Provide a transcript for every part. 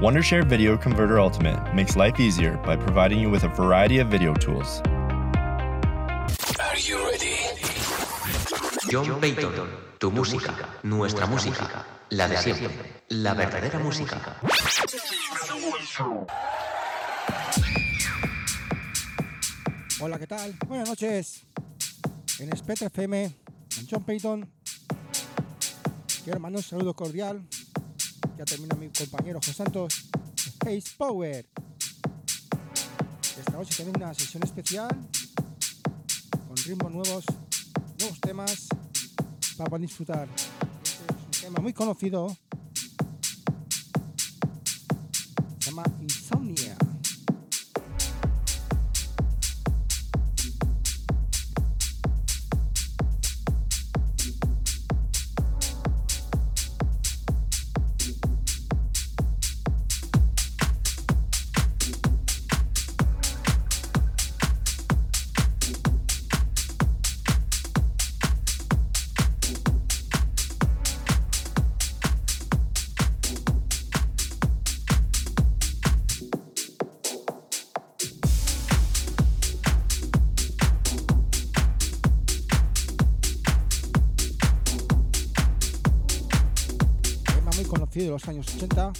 Wondershare Video Converter Ultimate makes life easier by providing you with a variety of video tools. Are you ready? John Payton, tu música, nuestra música, la de siempre, la verdadera música. Hola, ¿qué tal? Buenas noches. En Spectre FM, con John Payton. Quiero mandar un saludo cordial. Termina mi compañero José Santos. Space Power. Esta noche tenemos una sesión especial con ritmos nuevos, nuevos temas para poder disfrutar. Este es un tema muy conocido. Se llama muy conocido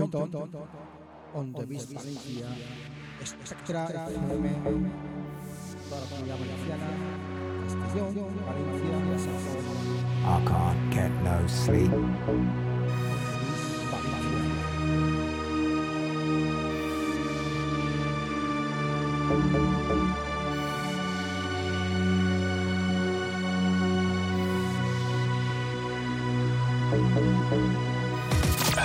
John Payton, On the Beast Valencia, Spectra FM, toda la comunidad valenciana, Estación Valencia, ya sabes, I can't get no sleep. Beast Valencia.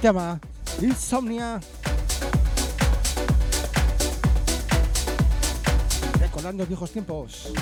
Tema, Insomnia. Recordando viejos tiempos.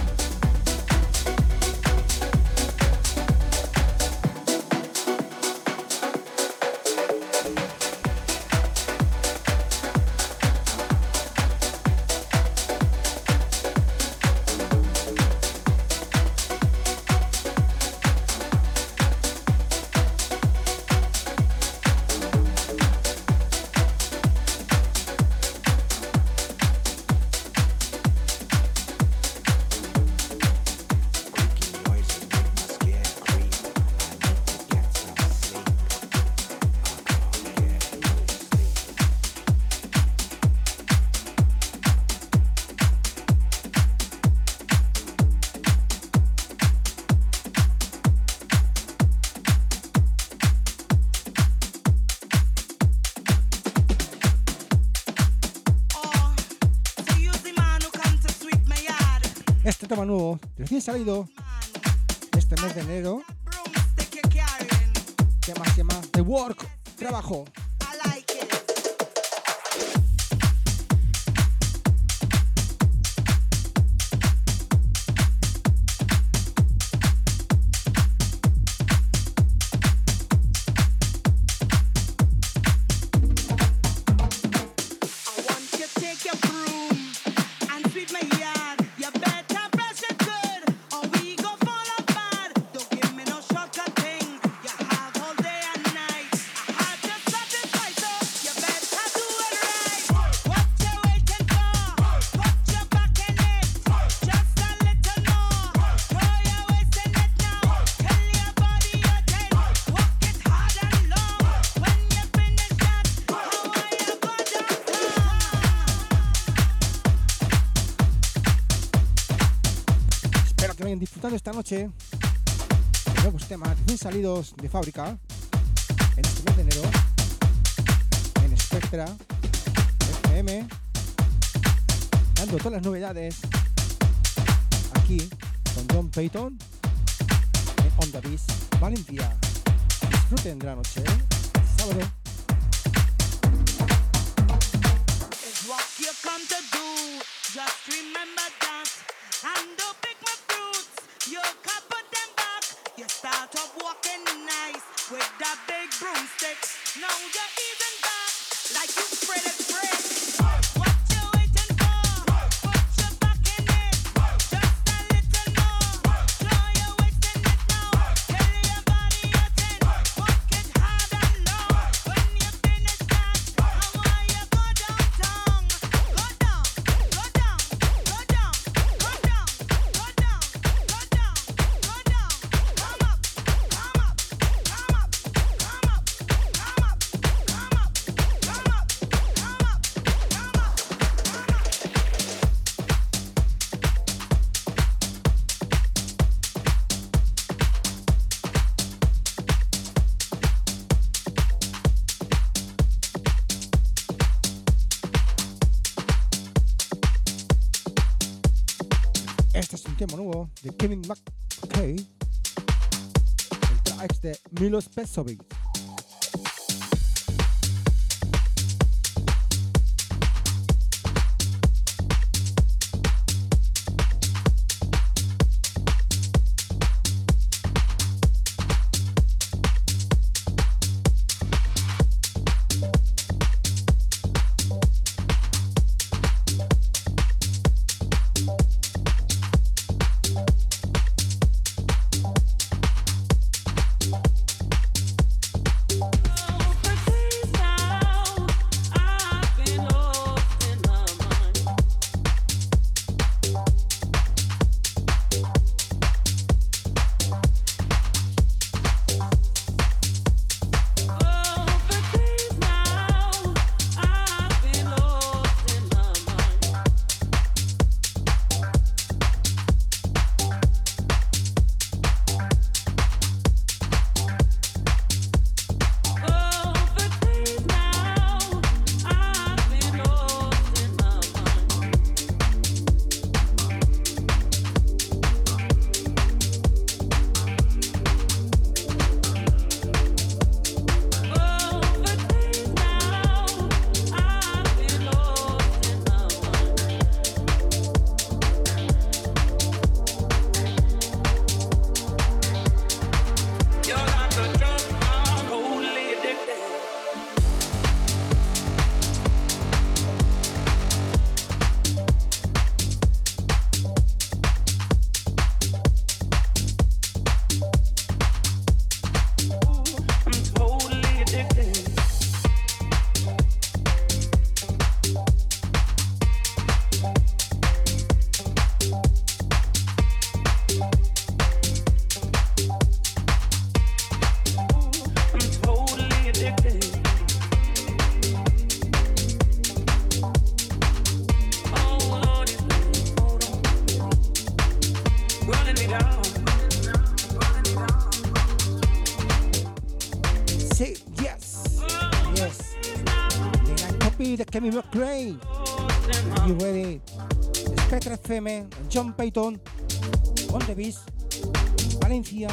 Este tema nuevo, recién salido. Este mes de enero, tema se llama The Work, Trabajo. Noche. Nuevos temas recién salidos de fábrica. En este mes de enero. En Spectra FM dando todas las novedades. Aquí con John Payton. En Onda Beach Valencia. Disfruten de la noche sábado Milos Pesović Kevin McCray. You ready? Spectre FM, John Payton, On the Beast, Valencia.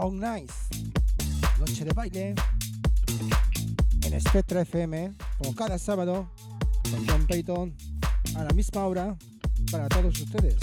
On Nice. Noche de baile en Spectra FM, como cada sábado, con John Payton a la misma hora para todos ustedes.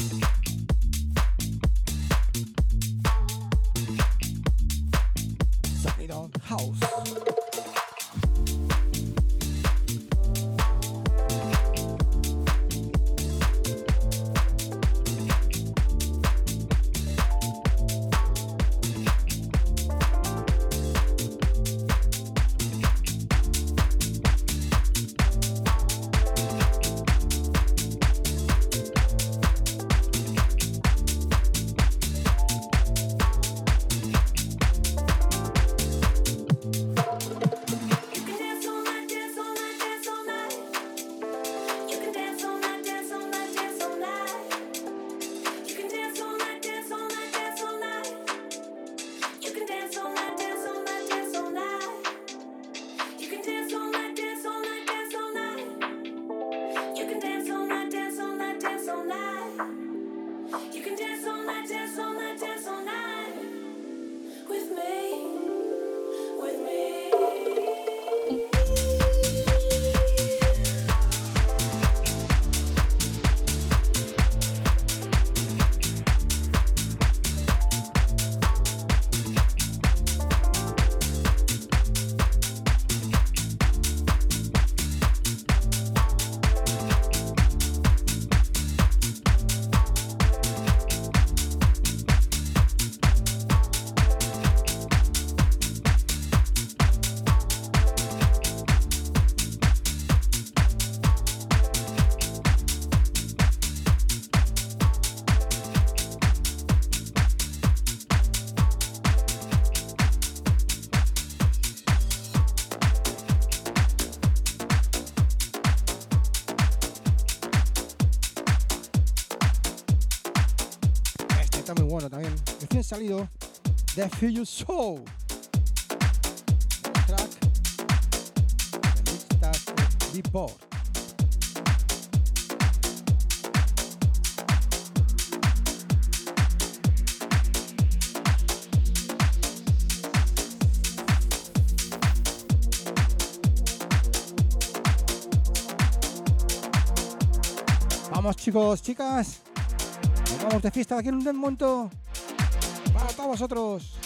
Salido The Feel Soul. Track de Deep Board. Vamos chicos, chicas. Nos vamos de fiesta aquí en un momento vosotros.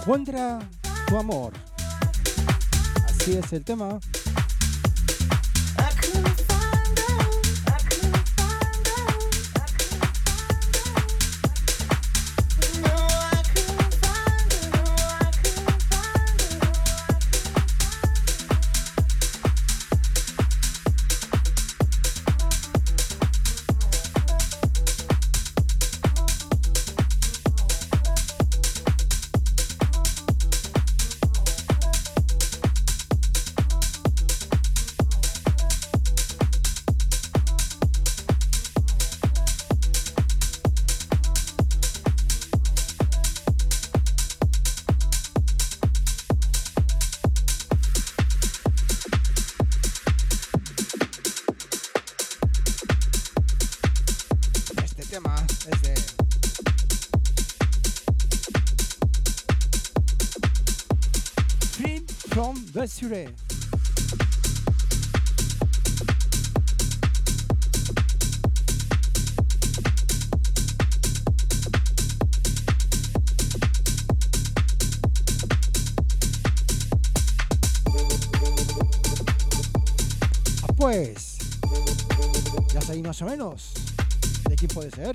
Encuentra tu amor. Así es el tema. Pues ya sabéis más o menos de quién puede ser.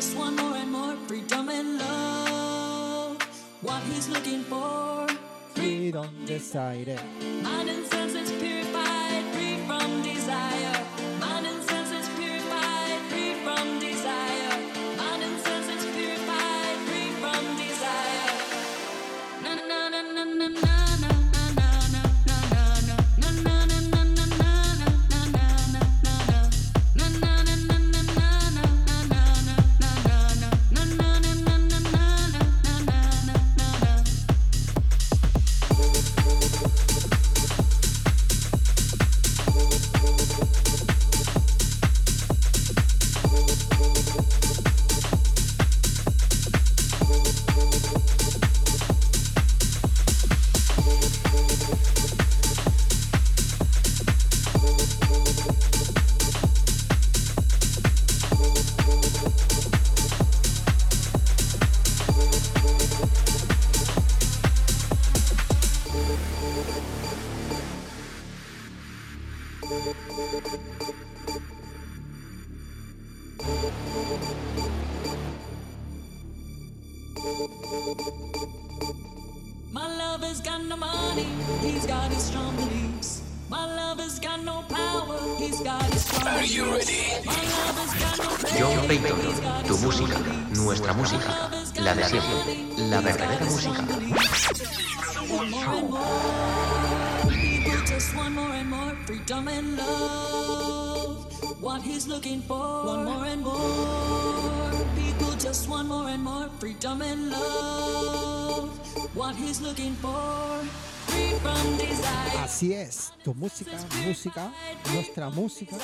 just want more and more freedom and love. What he's looking for, freedom decided. Mind and sense is. Are you ready? John Payton, tu música, nuestra música, la de siempre, la verdadera música. Just more and more freedom and love. What he's looking for. Así es, tu música, música, nuestra música,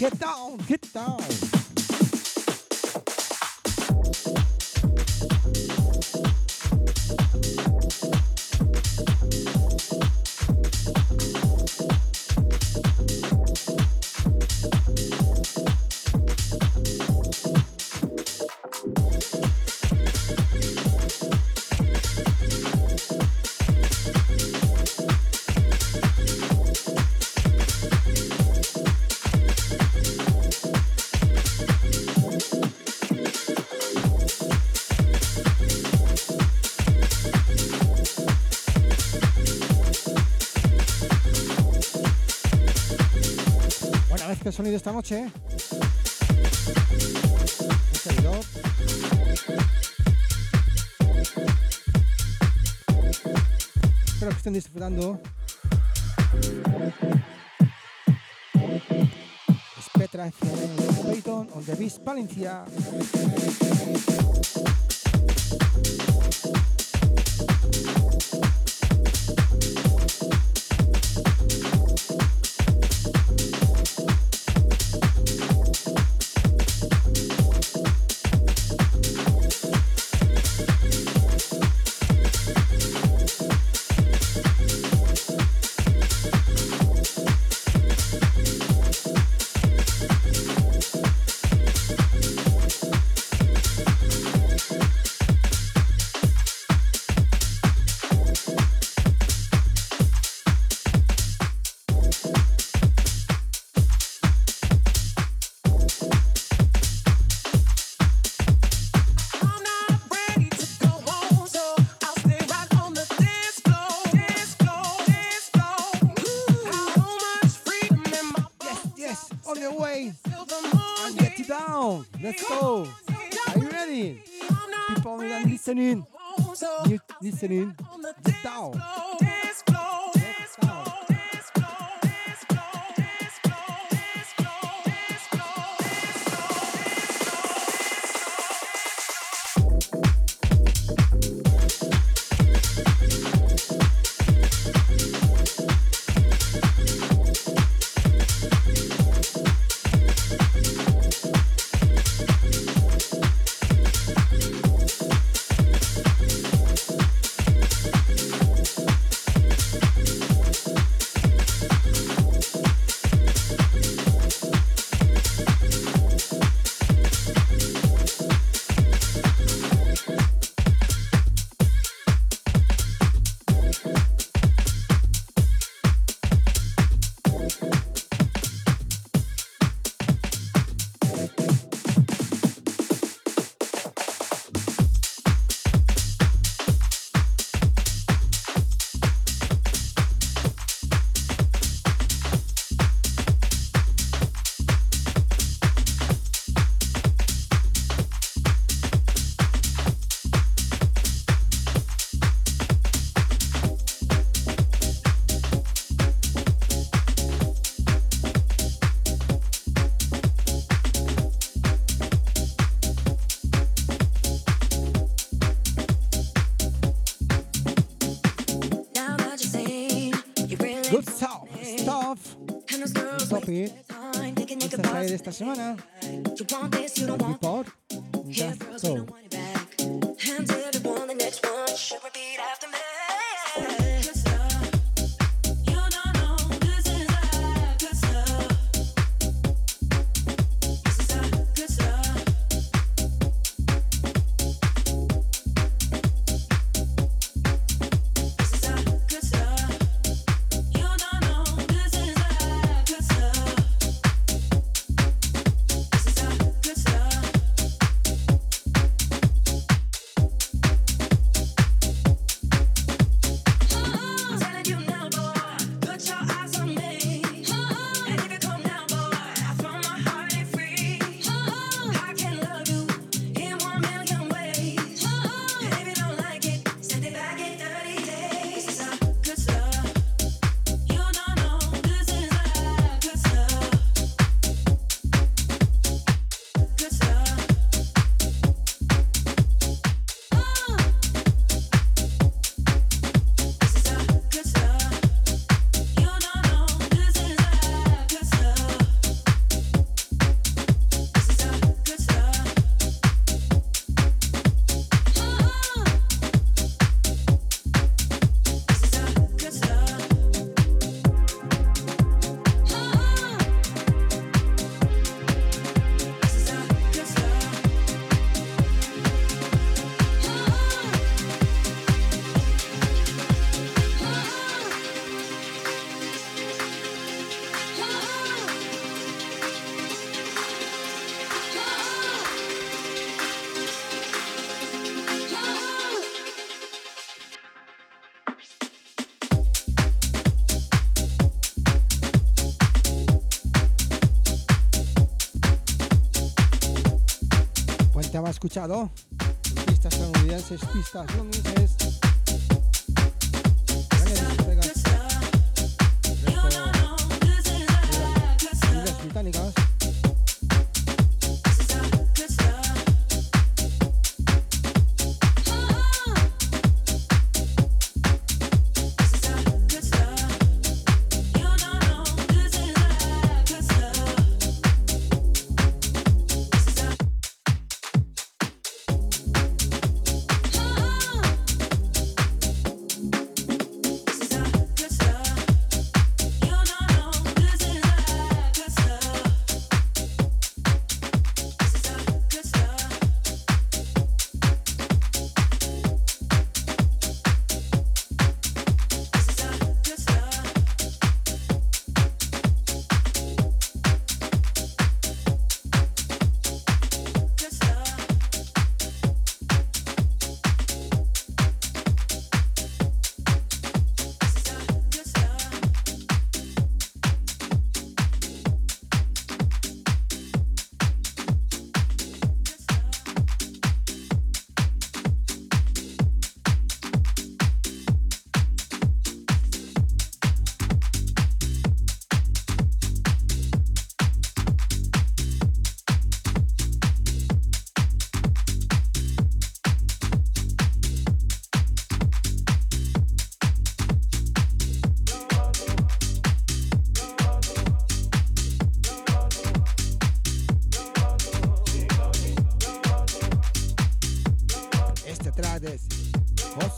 Get down, get down. sonido esta noche. Espero que estén disfrutando. Petra Peyton on the Beast Valencia. down. Let's go. Are you ready? People, are listening. Listening. Down. Good Stuff, Stuff, Stop It. Esta trae de esta semana. Report. Just so. Escuchado. Pistas estadounidenses, pistas londinenses.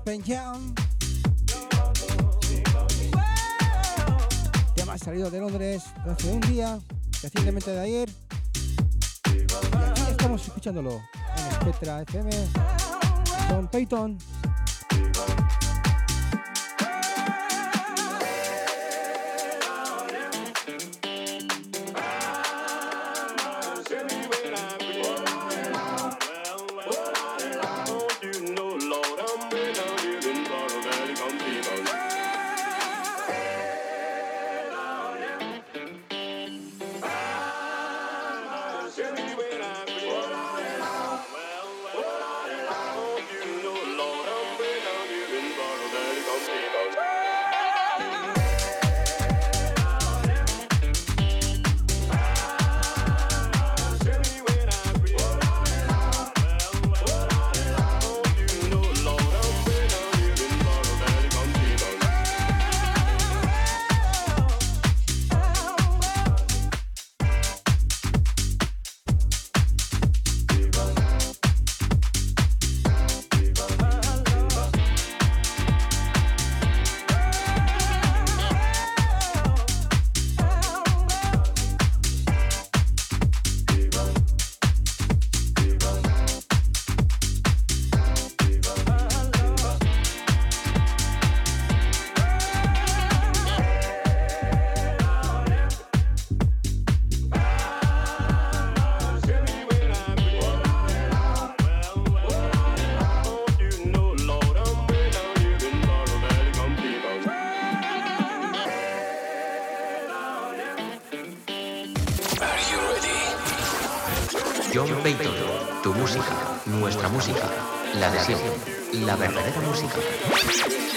Hospen Jam. Tema salido de Londres hace un día, recientemente de ayer. Y aquí estamos escuchándolo en Spectra FM. John Payton. Payton, tu música, nuestra música, la de siempre, la verdadera música.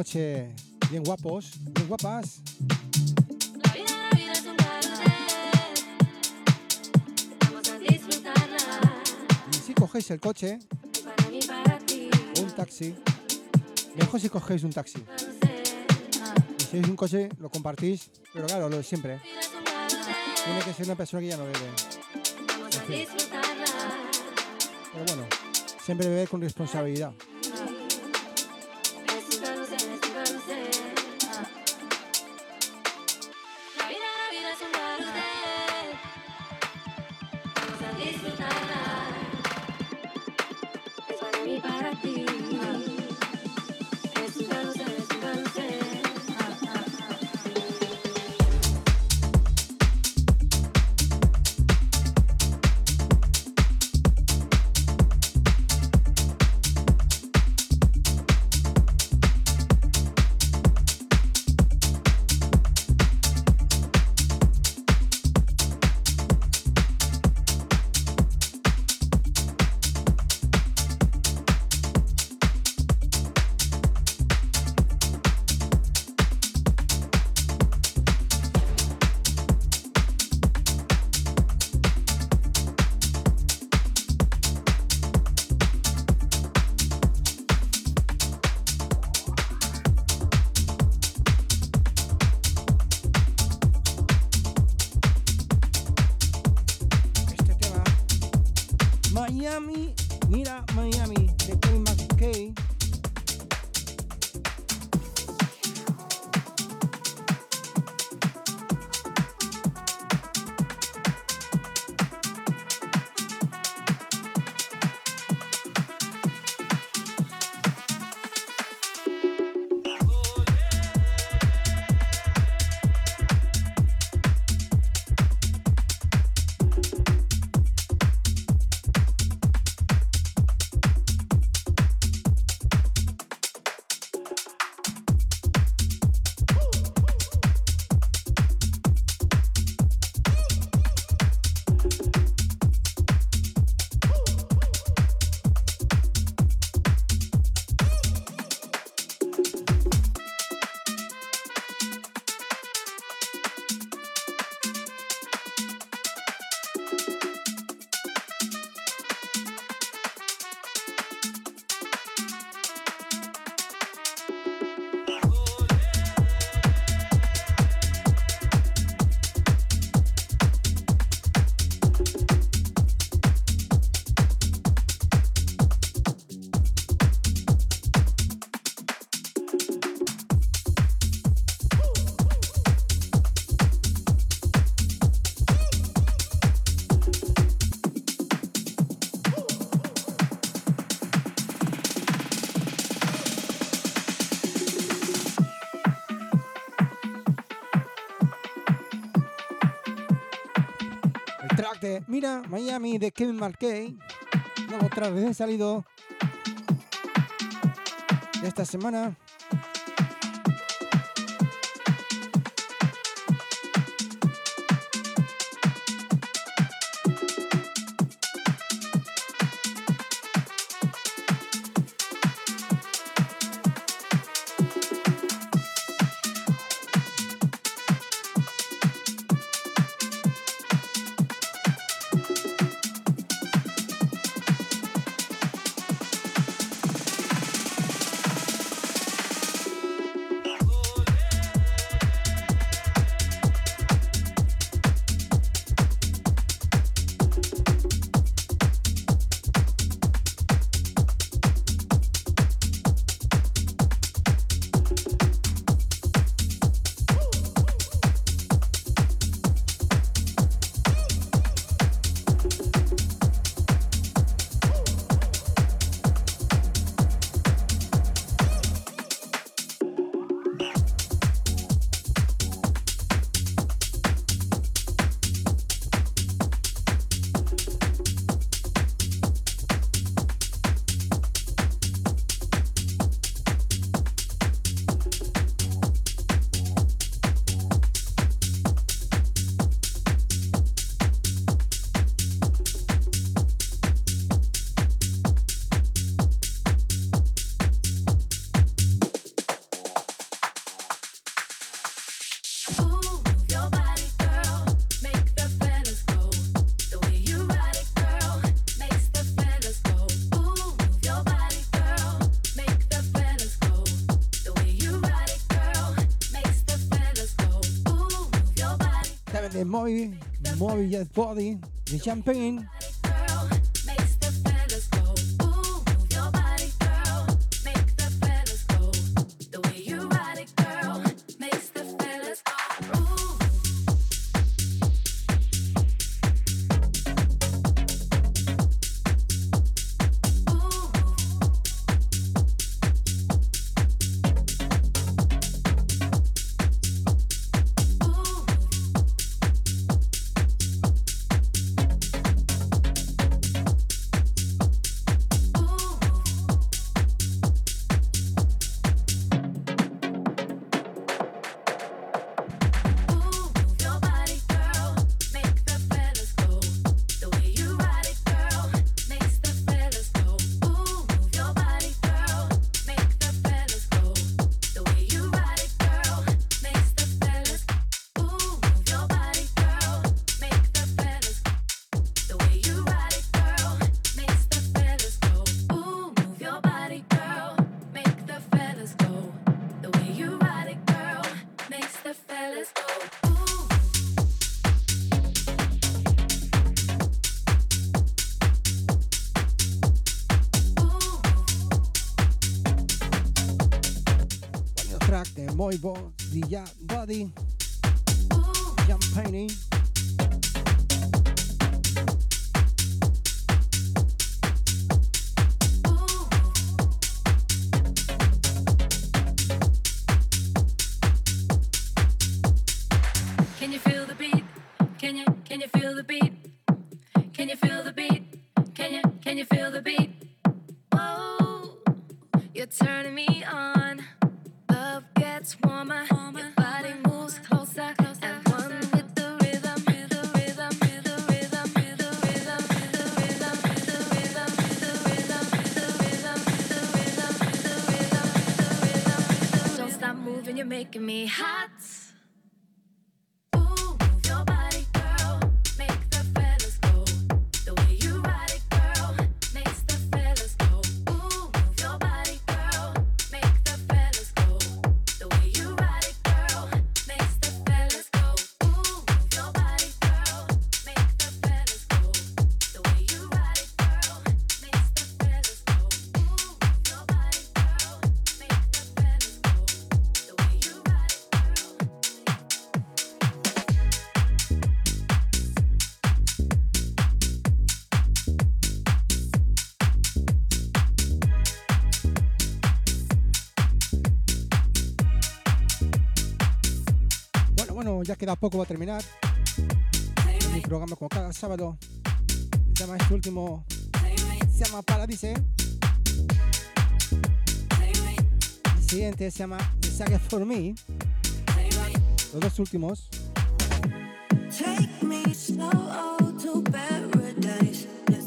Noche bien guapos, bien guapas. Y si cogéis el coche, un taxi, mejor si cogéis un taxi. Si es un coche, lo compartís, pero claro, lo de siempre. Tiene que ser una persona que ya no bebe. Pero bueno, siempre beber con responsabilidad. Mira Miami de Kevin McKay. Luego otra vez salido de esta semana. Mori, Mori Yes Body, The Champagne. Boy Boy, the Yacht Buddy, Jump Painting. queda poco para terminar mi programa como sábado. Se llama este último, se llama Paradise. El siguiente se llama Saga for Me. Los dos últimos. Take me slow to paradise. The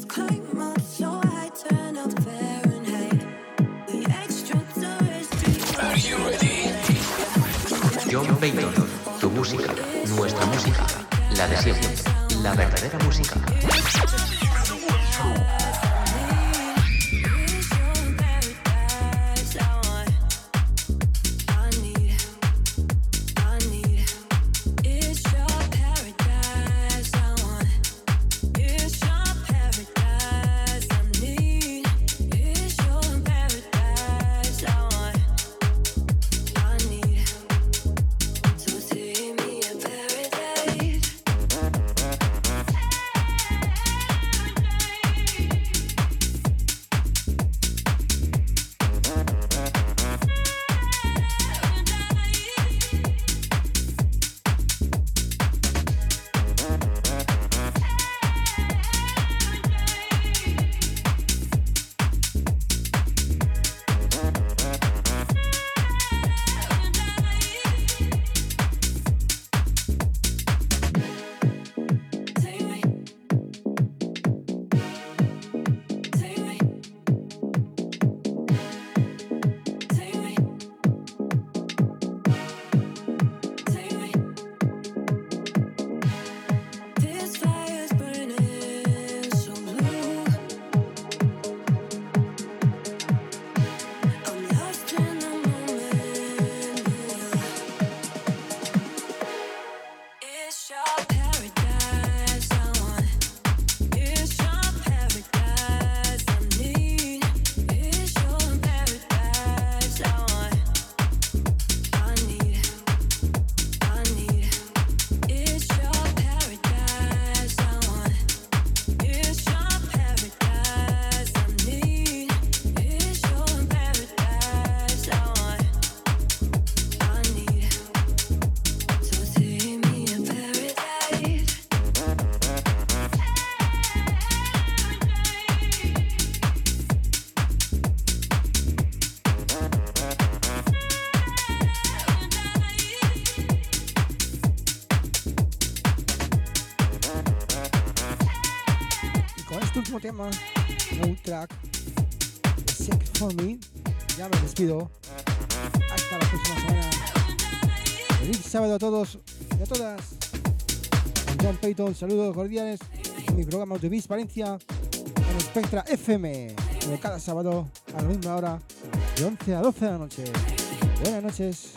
extra John nuestra música, la de siempre, la verdadera música. con este último tema, No Track, Sick For Me, ya me despido. Hasta la próxima semana. Feliz sábado a todos y a todas. John Payton, saludos cordiales. En mi programa Autobis Valencia en Spectra FM, como cada sábado a la misma hora, de 11 a 12 de la noche. Buenas noches.